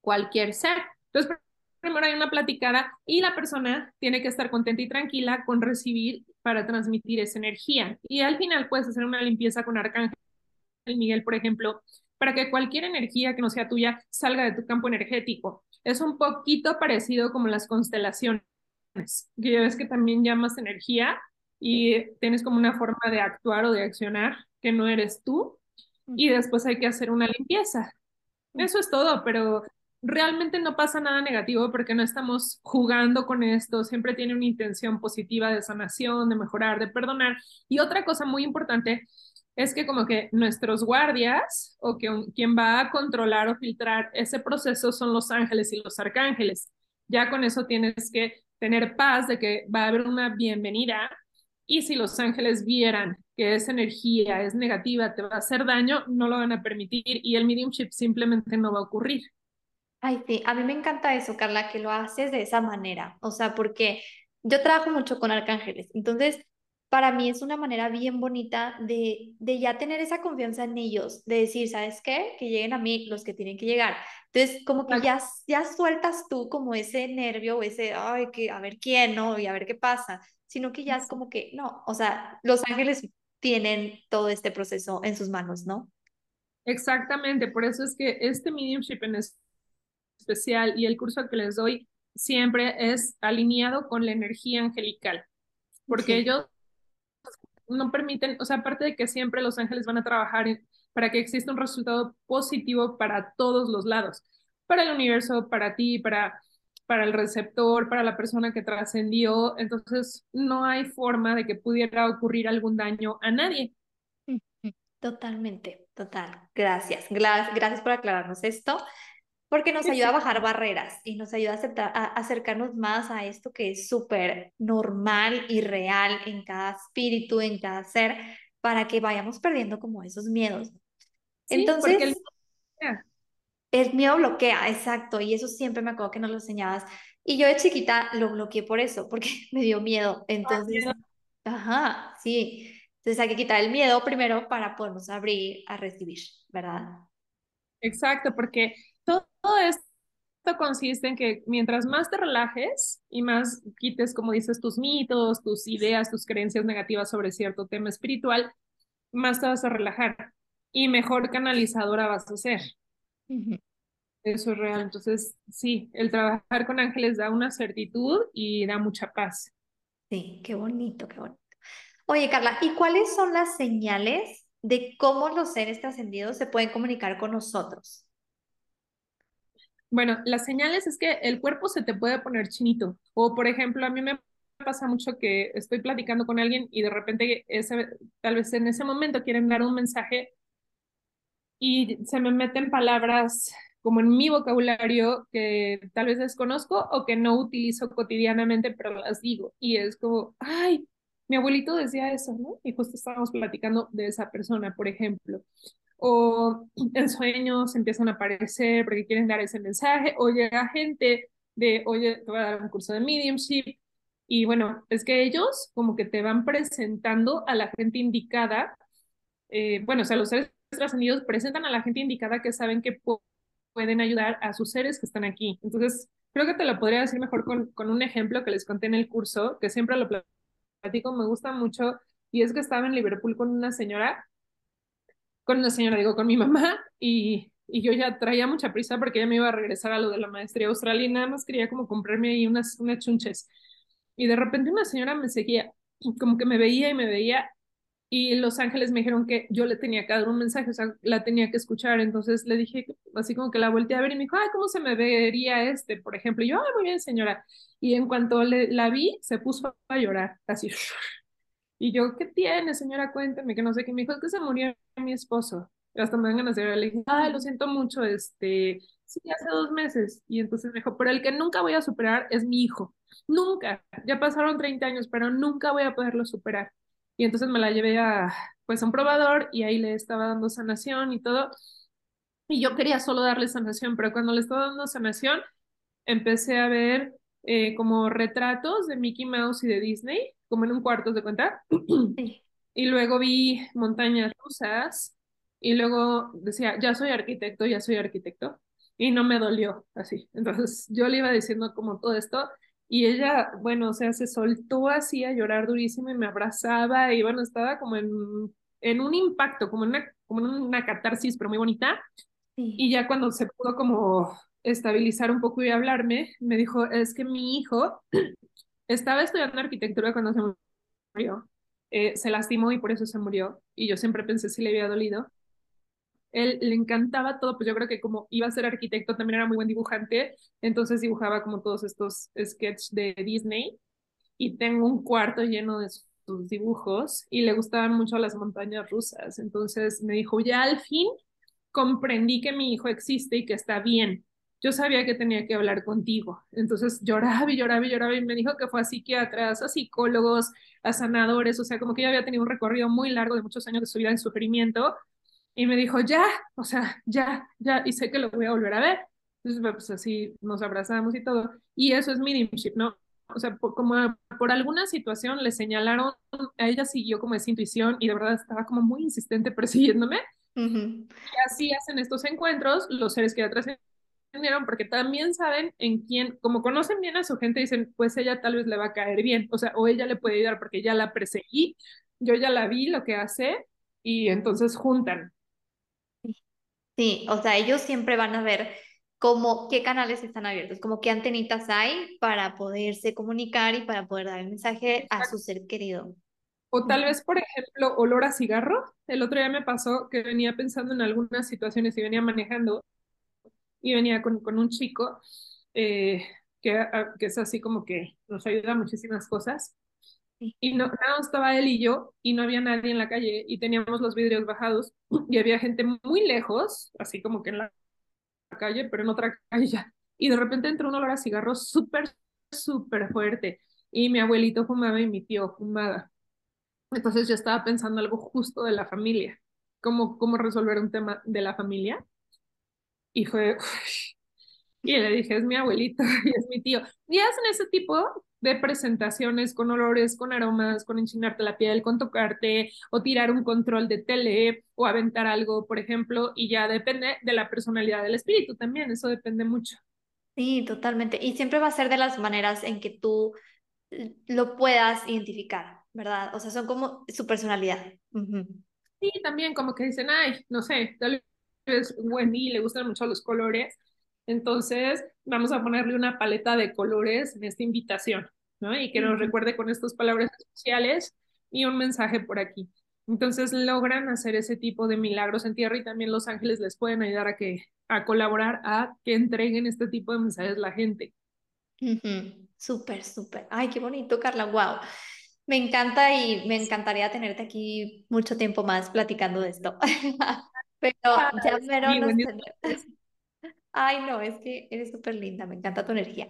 cualquier ser. Entonces, primero hay una platicada y la persona tiene que estar contenta y tranquila con recibir para transmitir esa energía. Y al final puedes hacer una limpieza con Arcángel Miguel, por ejemplo, para que cualquier energía que no sea tuya salga de tu campo energético. Es un poquito parecido como las constelaciones que ya ves que también llamas energía y tienes como una forma de actuar o de accionar que no eres tú y después hay que hacer una limpieza. Eso es todo, pero realmente no pasa nada negativo porque no estamos jugando con esto, siempre tiene una intención positiva de sanación, de mejorar, de perdonar. Y otra cosa muy importante es que como que nuestros guardias o que quien va a controlar o filtrar ese proceso son los ángeles y los arcángeles. Ya con eso tienes que tener paz de que va a haber una bienvenida Y si los ángeles vieran que esa energía es negativa, te va a hacer daño, no lo van a permitir y el mediumship simplemente no va a ocurrir. Ay, sí, a mí me encanta eso, Carla, que lo haces de esa manera. O sea, porque yo trabajo mucho con arcángeles. Entonces, para mí es una manera bien bonita de, de ya tener esa confianza en ellos, de decir, ¿sabes qué? Que lleguen a mí los que tienen que llegar. Entonces, como que ya, ya sueltas tú como ese nervio o ese, ay, que a ver quién, ¿no? Y a ver qué pasa, sino que ya es como que, no, o sea, los ángeles tienen todo este proceso en sus manos, ¿no? Exactamente, por eso es que este mediumship en especial y el curso que les doy siempre es alineado con la energía angelical, porque ellos no permiten, o sea, aparte de que siempre los ángeles van a trabajar para que exista un resultado positivo para todos los lados, para el universo, para ti, para, para el receptor, para la persona que trascendió, entonces no hay forma de que pudiera ocurrir algún daño a nadie. Totalmente, total. Gracias. Gracias por aclararnos esto porque nos ayuda a bajar barreras y nos ayuda a, acercarnos más a esto que es súper normal y real en cada espíritu, en cada ser, para que vayamos perdiendo como esos miedos. Entonces, el... el... miedo bloquea, exacto, y eso siempre me acuerdo que nos lo enseñabas. Y yo de chiquita lo bloqueé por eso, porque me dio miedo. Entonces, ajá, sí. Entonces hay que quitar el miedo primero para podernos abrir a recibir, ¿verdad? Exacto, porque todo esto consiste en que mientras más te relajes y más quites, como dices, tus mitos, tus ideas, tus creencias negativas sobre cierto tema espiritual, más te vas a relajar y mejor canalizadora vas a ser. Eso es real. Entonces, sí, el trabajar con ángeles da una certitud y da mucha paz. Sí, qué bonito, qué bonito. Oye, Carla, ¿y cuáles son las señales de cómo los seres trascendidos se pueden comunicar con nosotros? Bueno, las señales es que el cuerpo se te puede poner chinito. O, por ejemplo, a mí me pasa mucho que estoy platicando con alguien y de repente ese, tal vez en ese momento quieren dar un mensaje y se me meten palabras como en mi vocabulario que tal vez desconozco o que no utilizo cotidianamente, pero las digo. Y es como, ay, mi abuelito decía eso, ¿no? Y justo estábamos platicando de esa persona, por ejemplo o en sueños empiezan a aparecer porque quieren dar ese mensaje, o llega gente de, oye, te voy a dar un curso de mediumship, y bueno, es que ellos como que te van presentando a la gente indicada, eh, bueno, o sea, los seres trascendidos presentan a la gente indicada que saben que pueden ayudar a sus seres que están aquí. Entonces, creo que te lo podría decir mejor con, con un ejemplo que les conté en el curso, que siempre lo platico, me gusta mucho, y es que estaba en Liverpool con una señora con una señora, digo, con mi mamá, y, y yo ya traía mucha prisa porque ella me iba a regresar a lo de la maestría austral y nada más quería como comprarme ahí unas, unas chunches. Y de repente una señora me seguía, como que me veía y me veía, y los ángeles me dijeron que yo le tenía que dar un mensaje, o sea, la tenía que escuchar, entonces le dije, así como que la volteé a ver y me dijo, ay, ¿cómo se me vería este, por ejemplo? Y yo, ay, muy bien, señora. Y en cuanto la vi, se puso a llorar, así, y yo, ¿qué tiene, señora? Cuénteme, que no sé qué. Me dijo, es que se murió mi esposo. hasta me van a hacer, le dije, ay, lo siento mucho, este, sí, hace dos meses. Y entonces me dijo, pero el que nunca voy a superar es mi hijo. Nunca. Ya pasaron 30 años, pero nunca voy a poderlo superar. Y entonces me la llevé a, pues, a un probador y ahí le estaba dando sanación y todo. Y yo quería solo darle sanación, pero cuando le estaba dando sanación, empecé a ver eh, como retratos de Mickey Mouse y de Disney como en un cuarto, de cuenta? Y luego vi montañas rusas y luego decía, ya soy arquitecto, ya soy arquitecto. Y no me dolió así. Entonces yo le iba diciendo como todo esto y ella, bueno, o sea, se soltó así a llorar durísimo y me abrazaba y bueno, estaba como en, en un impacto, como en una, como en una catarsis, pero muy bonita. Y ya cuando se pudo como estabilizar un poco y hablarme, me dijo, es que mi hijo estaba estudiando arquitectura cuando se murió. Eh, se lastimó y por eso se murió. Y yo siempre pensé si le había dolido. Él le encantaba todo, pues yo creo que como iba a ser arquitecto también era muy buen dibujante, entonces dibujaba como todos estos sketches de Disney y tengo un cuarto lleno de sus dibujos y le gustaban mucho las montañas rusas. Entonces me dijo, ya al fin comprendí que mi hijo existe y que está bien. yo sabía que tenía que hablar contigo. Entonces lloraba y lloraba y lloraba y me dijo que fue a psiquiatras, a psicólogos, a sanadores, o sea, como que ella había tenido un recorrido muy largo de muchos años de su vida en sufrimiento y me dijo, ya, o sea, ya, ya, y sé que lo voy a volver a ver. Entonces, pues así nos abrazamos y todo. Y eso es mediumship, ¿no? O sea, por, como por alguna situación le señalaron, a ella siguió como esa intuición y de verdad estaba como muy insistente persiguiéndome. Y así hacen estos encuentros los seres que ya trascendieron, porque también saben en quién, como conocen bien a su gente, dicen, pues ella tal vez le va a caer bien, o sea, o ella le puede ayudar porque ya la perseguí, yo ya la vi lo que hace, y entonces juntan. Sí, o sea, ellos siempre van a ver como qué canales están abiertos, como qué antenitas hay para poderse comunicar y para poder dar el mensaje a su ser querido. O tal vez, por ejemplo, olor a cigarro. El otro día me pasó que venía pensando en algunas situaciones y venía manejando y venía con, con un chico eh, que, ah, que, es así como que nos ayuda a muchísimas cosas. Y no, estaba él y yo y no había nadie en la calle y teníamos los vidrios bajados y había gente muy lejos, así como que en la calle, pero en otra calle. Y de repente entró un olor a cigarro súper, súper fuerte. Y mi abuelito fumaba y mi tío fumaba. Entonces yo estaba pensando algo justo de la familia, cómo, cómo resolver un tema de la familia. Y fue, y le dije, es mi abuelito y es mi tío. Y hacen ese tipo de presentaciones con olores, con aromas, con enchinarte la piel, con tocarte o tirar un control de tele o aventar algo, por ejemplo, y ya depende de la personalidad del espíritu también, eso depende mucho. Sí, totalmente. Y siempre va a ser de las maneras en que tú lo puedas identificar, ¿verdad? O sea, son como su personalidad. Sí, también como que dicen, ay, no sé, tal vez Wendy le gustan mucho los colores, entonces, vamos a ponerle una paleta de colores en esta invitación, ¿no? Y que nos recuerde con estas palabras especiales y un mensaje por aquí. Entonces logran hacer ese tipo de milagros en tierra y también los ángeles les pueden ayudar a que a colaborar a que entreguen este tipo de mensajes a la gente. Súper, súper. Ay, qué bonito, Carla. Wow. Me encanta y me encantaría tenerte aquí mucho tiempo más platicando de esto. Pero ya pero Ay, no, es que eres súper linda, me encanta tu energía.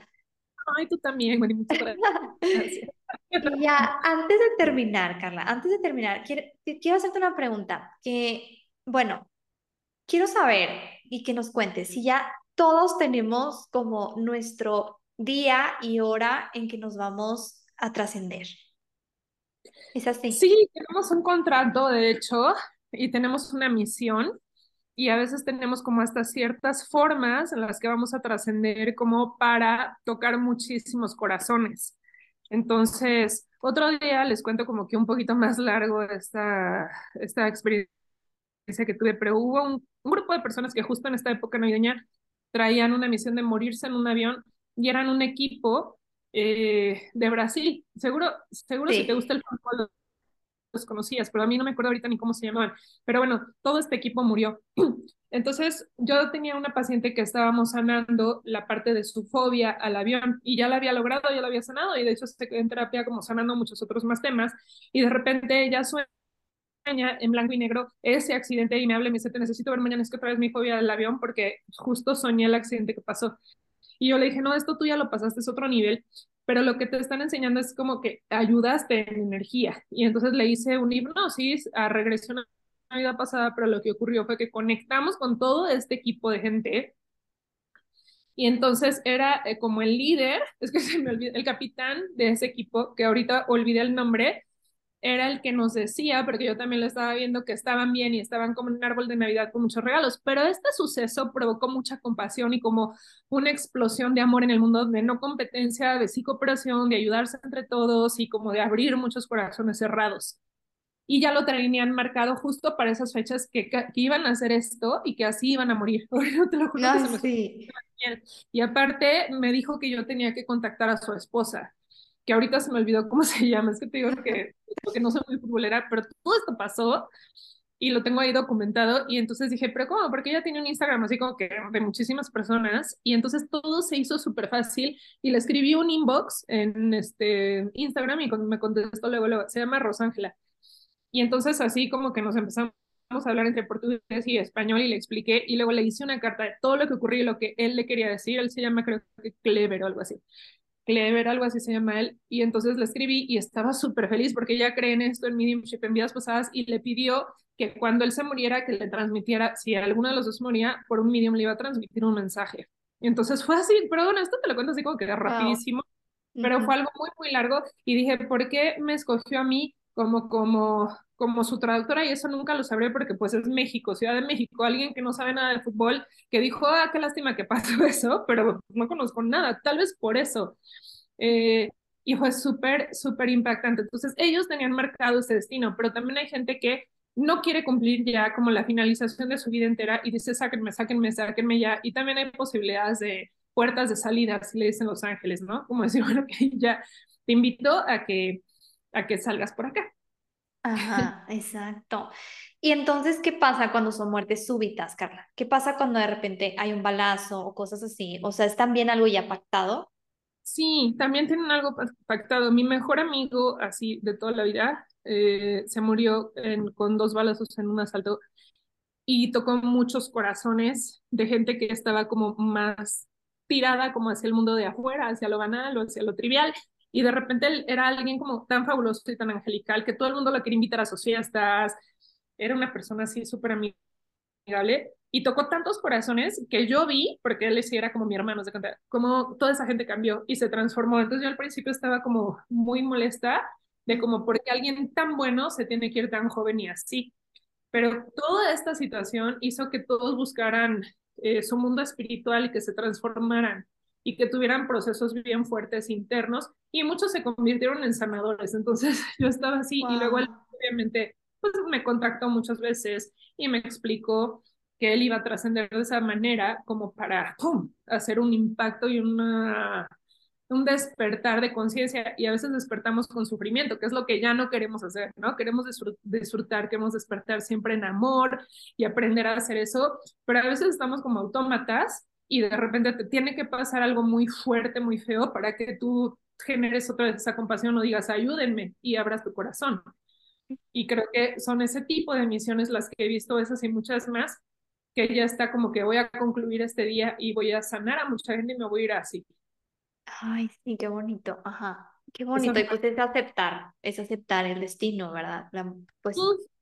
Ay, tú también, Mari, muchas gracias. Y ya, antes de terminar, Carla, antes de terminar, quiero, quiero hacerte una pregunta que, bueno, quiero saber y que nos cuentes si ya todos tenemos como nuestro día y hora en que nos vamos a trascender. ¿Es así? Sí, tenemos un contrato, de hecho, y tenemos una misión y a veces tenemos como estas ciertas formas en las que vamos a trascender como para tocar muchísimos corazones. Entonces, otro día les cuento como que un poquito más largo esta, esta experiencia que tuve, pero hubo un, grupo de personas que justo en esta época navideña traían una misión de morirse en un avión y eran un equipo eh, de Brasil. Seguro, seguro si te gusta el fútbol, los conocías, pero a mí no me acuerdo ahorita ni cómo se llamaban. Pero bueno, todo este equipo murió. Entonces, yo tenía una paciente que estábamos sanando la parte de su fobia al avión y ya la había logrado, ya la había sanado y de hecho se quedó en terapia como sanando muchos otros más temas y de repente ella sueña en blanco y negro ese accidente y me habla y me dice, te necesito ver mañana, es que otra vez mi fobia al avión porque justo soñé el accidente que pasó. Y yo le dije, no, esto tú ya lo pasaste, es otro nivel pero lo que te están enseñando es como que ayudaste en energía. Y entonces le hice un hipnosis a regresión a la vida pasada, pero lo que ocurrió fue que conectamos con todo este equipo de gente. Y entonces era eh, como el líder, es que se me olvidó, el capitán de ese equipo, que ahorita olvidé el nombre, era el que nos decía, porque yo también lo estaba viendo, que estaban bien y estaban como en un árbol de Navidad con muchos regalos, pero este suceso provocó mucha compasión y como una explosión de amor en el mundo de no competencia, de psicooperación, de ayudarse entre todos y como de abrir muchos corazones cerrados. Y ya lo tenían marcado justo para esas fechas que, que iban a hacer esto y que así iban a morir. te lo juro Y aparte me dijo que yo tenía que contactar a su esposa que ahorita se me olvidó cómo se llama, es que te digo que, que no soy muy futbolera, pero todo esto pasó y lo tengo ahí documentado y entonces dije, pero ¿cómo? Porque ella tiene un Instagram así como que de muchísimas personas y entonces todo se hizo súper fácil y le escribí un inbox en este Instagram y me contestó luego, luego se llama Rosángela. Y entonces así como que nos empezamos a hablar entre portugués y español y le expliqué y luego le hice una carta de todo lo que ocurrió y lo que él le quería decir. Él se llama, creo que Clever o algo así. Clever, algo así se llama él. Y entonces le escribí y estaba súper feliz porque ella cree en esto en mediumship en vidas pasadas y le pidió que cuando él se muriera, que le transmitiera, si alguno de los dos moría, por un medium le iba a transmitir un mensaje. Y entonces fue así, perdón, esto te lo cuento así como que era rapidísimo, pero fue algo muy, muy largo y dije, ¿por qué me escogió a mí como, como, como su traductora? Y eso nunca lo sabré porque pues es México, Ciudad de México, alguien que no sabe nada de fútbol, que dijo, ah, qué lástima que pasó eso, pero no conozco nada, tal vez por eso. Eh, y fue súper, súper impactante. Entonces, ellos tenían marcado ese destino, pero también hay gente que no quiere cumplir ya como la finalización de su vida entera y dice, sáquenme, sáquenme, sáquenme ya. Y también hay posibilidades de puertas de salida, si le dicen Los Ángeles, ¿no? Como decir, bueno, que ya te invito a que, a que salgas por acá. Ajá, exacto. Y entonces, ¿qué pasa cuando son muertes súbitas, Carla? ¿Qué pasa cuando de repente hay un balazo o cosas así? O sea, ¿es también algo ya pactado? Sí, también tienen algo pactado. Mi mejor amigo, así de toda la vida, eh, se murió con dos balazos en un asalto y tocó muchos corazones de gente que estaba como más tirada como hacia el mundo de afuera, hacia lo banal o hacia lo trivial. Y de repente él era alguien como tan fabuloso y tan angelical que todo el mundo lo quería invitar a sus fiestas. Era una persona así súper amigable y tocó tantos corazones que yo vi, porque él sí era como mi hermano, de cantar, como toda esa gente cambió y se transformó. Entonces yo al principio estaba como muy molesta de como por qué alguien tan bueno se tiene que ir tan joven y así. Pero toda esta situación hizo que todos buscaran eh, su mundo espiritual y que se transformaran y que tuvieran procesos bien fuertes internos y muchos se convirtieron en sanadores. Entonces yo estaba así y luego él obviamente pues me contactó muchas veces y me explicó que él iba a trascender de esa manera como para ¡pum! hacer un impacto y una un despertar de conciencia y a veces despertamos con sufrimiento, que es lo que ya no queremos hacer, ¿no? Queremos disfrutar, queremos despertar siempre en amor y aprender a hacer eso, pero a veces estamos como autómatas y de repente te tiene que pasar algo muy fuerte, muy feo para que tú generes otra vez esa compasión o digas, ayúdenme y abras tu corazón. Y creo que son ese tipo de misiones las que he visto, esas y muchas más, que ya está como que voy a concluir este día y voy a sanar a mucha gente y me voy a ir así. Ay, sí, qué bonito, ajá, qué bonito. Y pues es aceptar, es aceptar el destino, ¿verdad? pues,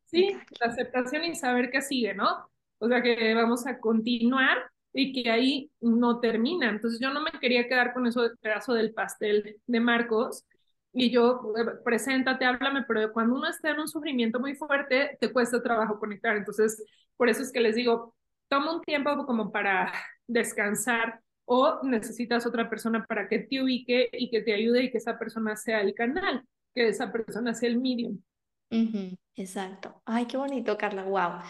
sí, la aceptación y saber que sigue, ¿no? O sea, que vamos a continuar y que ahí no termina. Entonces yo no me quería quedar con eso pedazo del pastel de Marcos y yo, preséntate, háblame, pero cuando uno está en un sufrimiento muy fuerte, te cuesta trabajo conectar. Entonces, por eso es que les digo, toma un tiempo como para descansar, o necesitas otra persona para que te ubique y que te ayude y que esa persona sea el canal, que esa persona sea el medium. Exacto. Ay, qué bonito, Carla. Wow.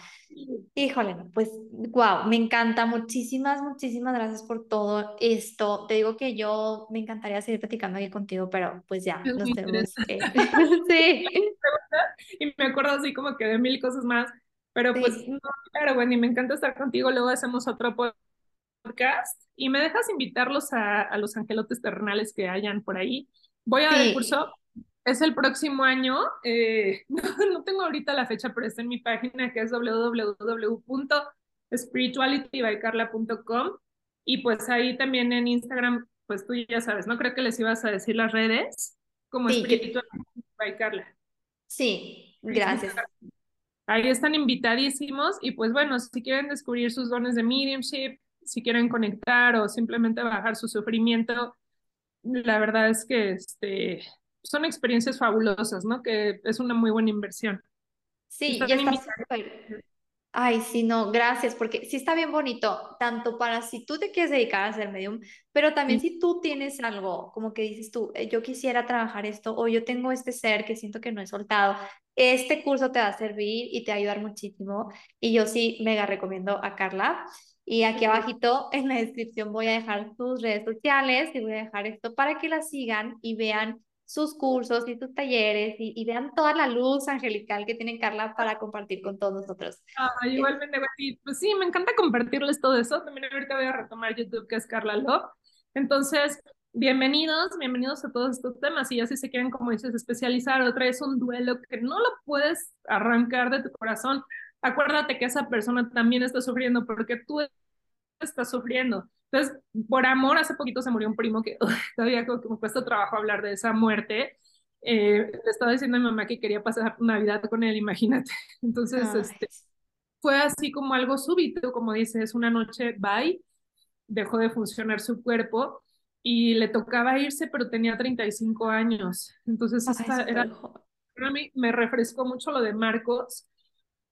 Híjole, pues wow, me encanta. Muchísimas, muchísimas gracias por todo esto. Te digo que yo me encantaría seguir platicando aquí contigo, pero pues ya, nos tenemos que. sí. Y me acuerdo así como que de mil cosas más, pero pues no, claro, bueno, y me encanta estar contigo. Luego hacemos otro podcast y me dejas invitarlos a, a los angelotes terrenales que hayan por ahí. Voy a dar el curso, es el próximo año, eh, no, tengo ahorita la fecha, pero está en mi página que es www.spiritualitybycarla.com y pues ahí también en Instagram, pues tú ya sabes, ¿no? Creo que les ibas a decir las redes como sí, Spirituality by Carla. Sí, gracias. Ahí están invitadísimos y pues bueno, si quieren descubrir sus dones de mediumship, si quieren conectar o simplemente bajar su sufrimiento, la verdad es que este, son experiencias fabulosas, ¿no? Que es una muy buena inversión. Sí, ya está súper. Ay, sí, no, gracias, porque sí está bien bonito, tanto para si tú te quieres dedicar a ser medium, pero también si tú tienes algo, como que dices tú, eh, yo quisiera trabajar esto, o yo tengo este ser que siento que no he soltado, este curso te va a servir y te va a ayudar muchísimo. Y yo sí mega recomiendo a Carla. Y aquí abajito en la descripción voy a dejar sus redes sociales y voy a dejar esto para que la sigan y vean sus cursos y sus talleres y, vean toda la luz angelical que tiene Carla para compartir con todos nosotros. Igualmente, pues sí, me encanta compartirles todo eso. También ahorita voy a retomar YouTube, que es Carla Love. Entonces, bienvenidos, bienvenidos a todos estos temas. Y ya si se quieren, como dices, especializar otra vez un duelo que no lo puedes arrancar de tu corazón, acuérdate que esa persona también está sufriendo porque tú estás sufriendo. Entonces, por amor, hace poquito se murió un primo que todavía como que me cuesta trabajo hablar de esa muerte. Eh, le estaba diciendo a mi mamá que quería pasar Navidad con él, imagínate. Entonces, este, fue así como algo súbito, como dices, una noche, bye, dejó de funcionar su cuerpo y le tocaba irse, pero tenía 35 años. Entonces, esta era, a mí me refrescó mucho lo de Marcos.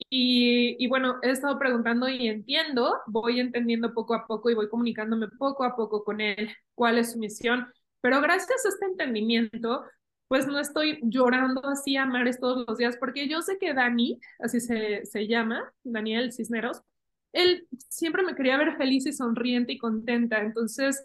Y, y, bueno, he estado preguntando y entiendo, voy entendiendo poco a poco y voy comunicándome poco a poco con él cuál es su misión. Pero gracias a este entendimiento, pues no estoy llorando así a mares todos los días, porque yo sé que Dani, así se, se llama, Daniel Cisneros, él siempre me quería ver feliz y sonriente y contenta. Entonces,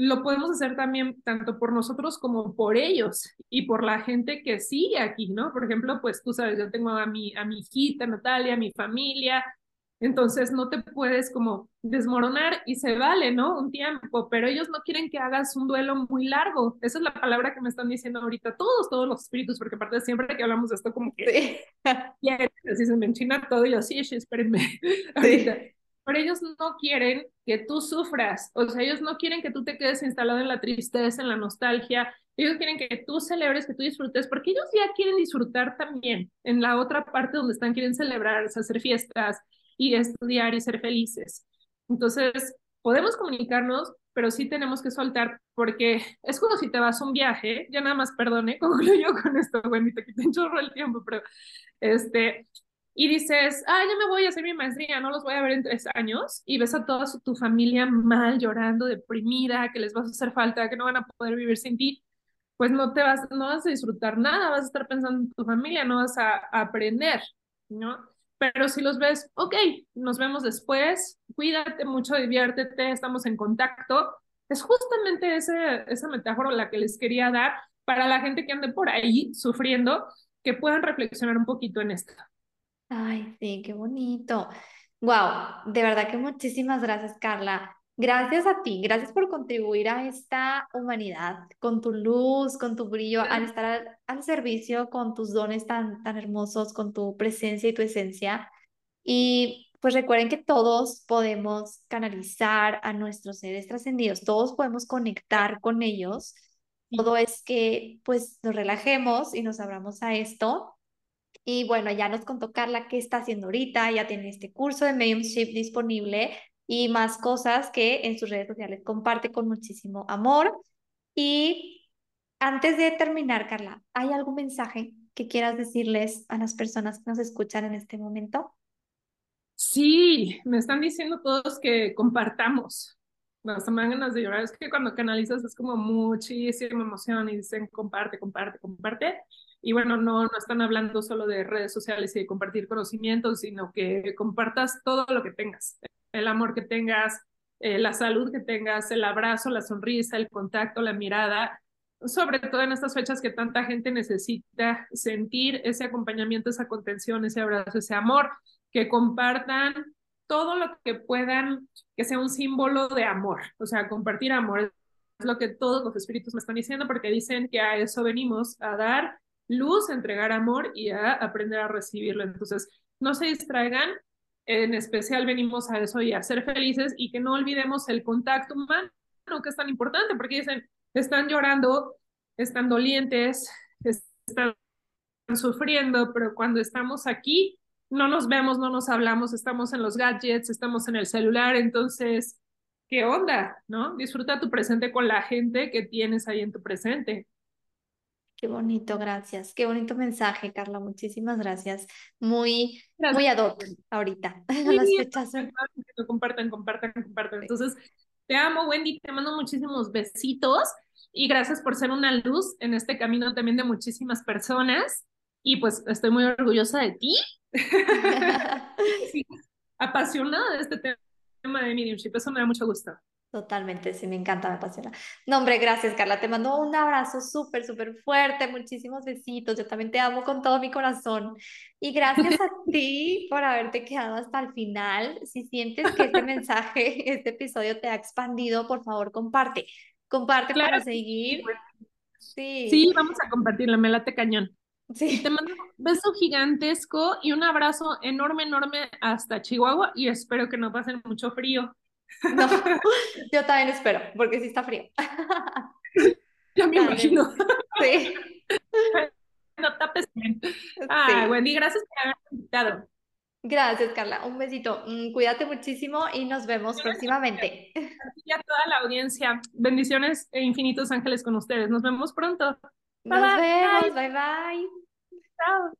lo podemos hacer también tanto por nosotros como por ellos y por la gente que sigue aquí, ¿no? Por ejemplo, pues tú sabes, yo tengo a mi, a mi hijita Natalia, a mi familia, entonces no te puedes como desmoronar y se vale, ¿no? Un tiempo, pero ellos no quieren que hagas un duelo muy largo. Esa es la palabra que me están diciendo ahorita todos, todos los espíritus, porque aparte siempre que hablamos de esto como que... Sí. así se me enchina todo y yo, sí, sí, espérenme. Sí. Pero ellos no quieren que tú sufras, o sea, ellos no quieren que tú te quedes instalado en la tristeza, en la nostalgia, ellos quieren que tú celebres, que tú disfrutes, porque ellos ya quieren disfrutar también en la otra parte donde están, quieren celebrar, hacer fiestas, y estudiar y ser felices. Entonces, podemos comunicarnos, pero sí tenemos que soltar, porque es como si te vas a un viaje, ya nada más perdone, concluyo con esto, bueno, te quité el tiempo, pero este, y dices, ah, ya me voy a hacer mi maestría, no los voy a ver en tres años, y ves a toda tu familia mal, llorando, deprimida, que les vas a hacer falta, que no van a poder vivir sin ti, pues no te vas, no vas a disfrutar nada, vas a estar pensando en tu familia, no vas a, aprender, ¿no? Pero si los ves, ok, nos vemos después, cuídate mucho, diviértete, estamos en contacto. Es justamente ese, esa metáfora la que les quería dar para la gente que ande por ahí sufriendo, que puedan reflexionar un poquito en esto. Ay, sí, qué bonito. Wow, de verdad que muchísimas gracias, Carla. Gracias a ti, gracias por contribuir a esta humanidad con tu luz, con tu brillo, al estar al, servicio con tus dones tan, tan hermosos, con tu presencia y tu esencia. Y pues recuerden que todos podemos canalizar a nuestros seres trascendidos, todos podemos conectar con ellos. Todo es que pues nos relajemos y nos abramos a esto. Y bueno, ya nos contó Carla qué está haciendo ahorita, ya tiene este curso de mediumship disponible y más cosas que en sus redes sociales comparte con muchísimo amor. Y antes de terminar, Carla, ¿hay algún mensaje que quieras decirles a las personas que nos escuchan en este momento? Sí, me están diciendo todos que compartamos. Las me ganas de llorar. Es que cuando canalizas es como muchísima emoción y dicen comparte, comparte, comparte. Y bueno, no, no están hablando solo de redes sociales y de compartir conocimientos, sino que compartas todo lo que tengas el amor que tengas, eh, la salud que tengas, el abrazo, la sonrisa, el contacto, la mirada, sobre todo en estas fechas que tanta gente necesita sentir ese acompañamiento, esa contención, ese abrazo, ese amor, que compartan todo lo que puedan, que sea un símbolo de amor, o sea, compartir amor es lo que todos los espíritus me están diciendo, porque dicen que a eso venimos, a dar luz, entregar amor y aprender a recibirlo. Entonces, no se distraigan, en especial venimos a eso y a ser felices y que no olvidemos el contacto humano, que es tan importante, porque dicen, están llorando, están dolientes, están sufriendo, pero cuando estamos aquí, no nos vemos, no nos hablamos, estamos en los gadgets, estamos en el celular, entonces, ¿qué onda? ¿No? Disfruta tu presente con la gente que tienes ahí en tu presente. Qué bonito, gracias. Qué bonito mensaje, Carla. Muchísimas gracias. Muy, muy ad hoc ahorita. Las fechas Compartan, compartan, compartan. Entonces, te amo, Wendy. Te mando muchísimos besitos y gracias por ser una luz en este camino también de muchísimas personas. Y pues estoy muy orgullosa de ti. apasionada de este tema de mediumship. Eso me da mucho gusto. Totalmente, sí, me encanta, me apasiona. No, hombre, gracias, Carla. Te mando un abrazo súper, súper fuerte, muchísimos besitos. Yo también te amo con todo mi corazón. Y gracias a ti por haberte quedado hasta el final. Si sientes que este mensaje, este episodio te ha expandido, por favor, comparte. Comparte para seguir. Sí. sí, vamos a compartirlo, me late cañón. Y te mando un beso gigantesco y un abrazo enorme, enorme hasta Chihuahua y espero que no pasen mucho frío. No, yo también espero, porque sí está frío. Ya me imagino. Sí. No tapes bien. Ah, Wendy, gracias por haberme invitado. Gracias, Carla. Un besito. Mm, cuídate muchísimo y nos vemos próximamente. Y a toda la audiencia. Bendiciones e infinitos ángeles con ustedes. Nos vemos pronto. Nos vemos. Bye bye. Chao.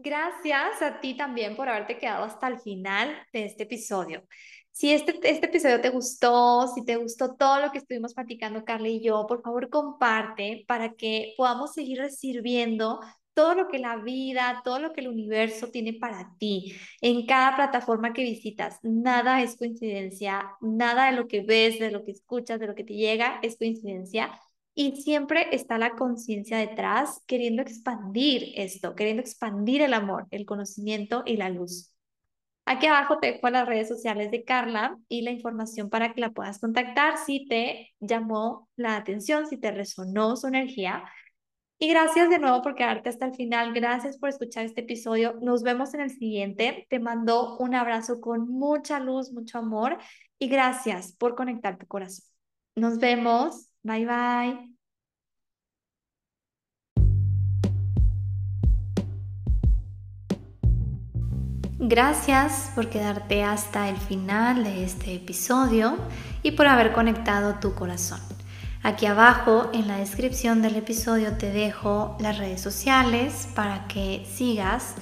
Gracias a ti también por haberte quedado hasta el final de este episodio. Si este, este episodio te gustó, si te gustó todo lo que estuvimos platicando Carla y yo, por favor comparte para que podamos seguir recibiendo todo lo que la vida, todo lo que el universo tiene para ti en cada plataforma que visitas. Nada es coincidencia, nada de lo que ves, de lo que escuchas, de lo que te llega es coincidencia. Y siempre está la conciencia detrás queriendo expandir esto, queriendo expandir el amor, el conocimiento y la luz. Aquí abajo te dejo las redes sociales de Carla y la información para que la puedas contactar si te llamó la atención, si te resonó su energía. Y gracias de nuevo por quedarte hasta el final. Gracias por escuchar este episodio. Nos vemos en el siguiente. Te mando un abrazo con mucha luz, mucho amor y gracias por conectar tu corazón. Nos vemos. Bye bye. Gracias por quedarte hasta el final de este episodio y por haber conectado tu corazón. Aquí abajo en la descripción del episodio te dejo las redes sociales para que sigas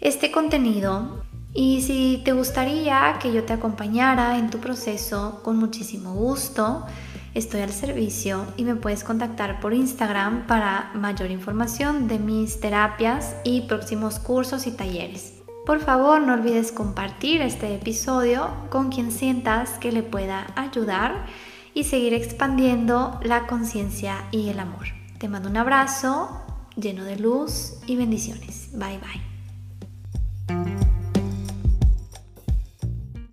este contenido y si te gustaría que yo te acompañara en tu proceso, con muchísimo gusto, estoy al servicio y me puedes contactar por Instagram para mayor información de mis terapias y próximos cursos y talleres. Por favor, no olvides compartir este episodio con quien sientas que le pueda ayudar y seguir expandiendo la conciencia y el amor. Te mando un abrazo lleno de luz y bendiciones. Bye bye.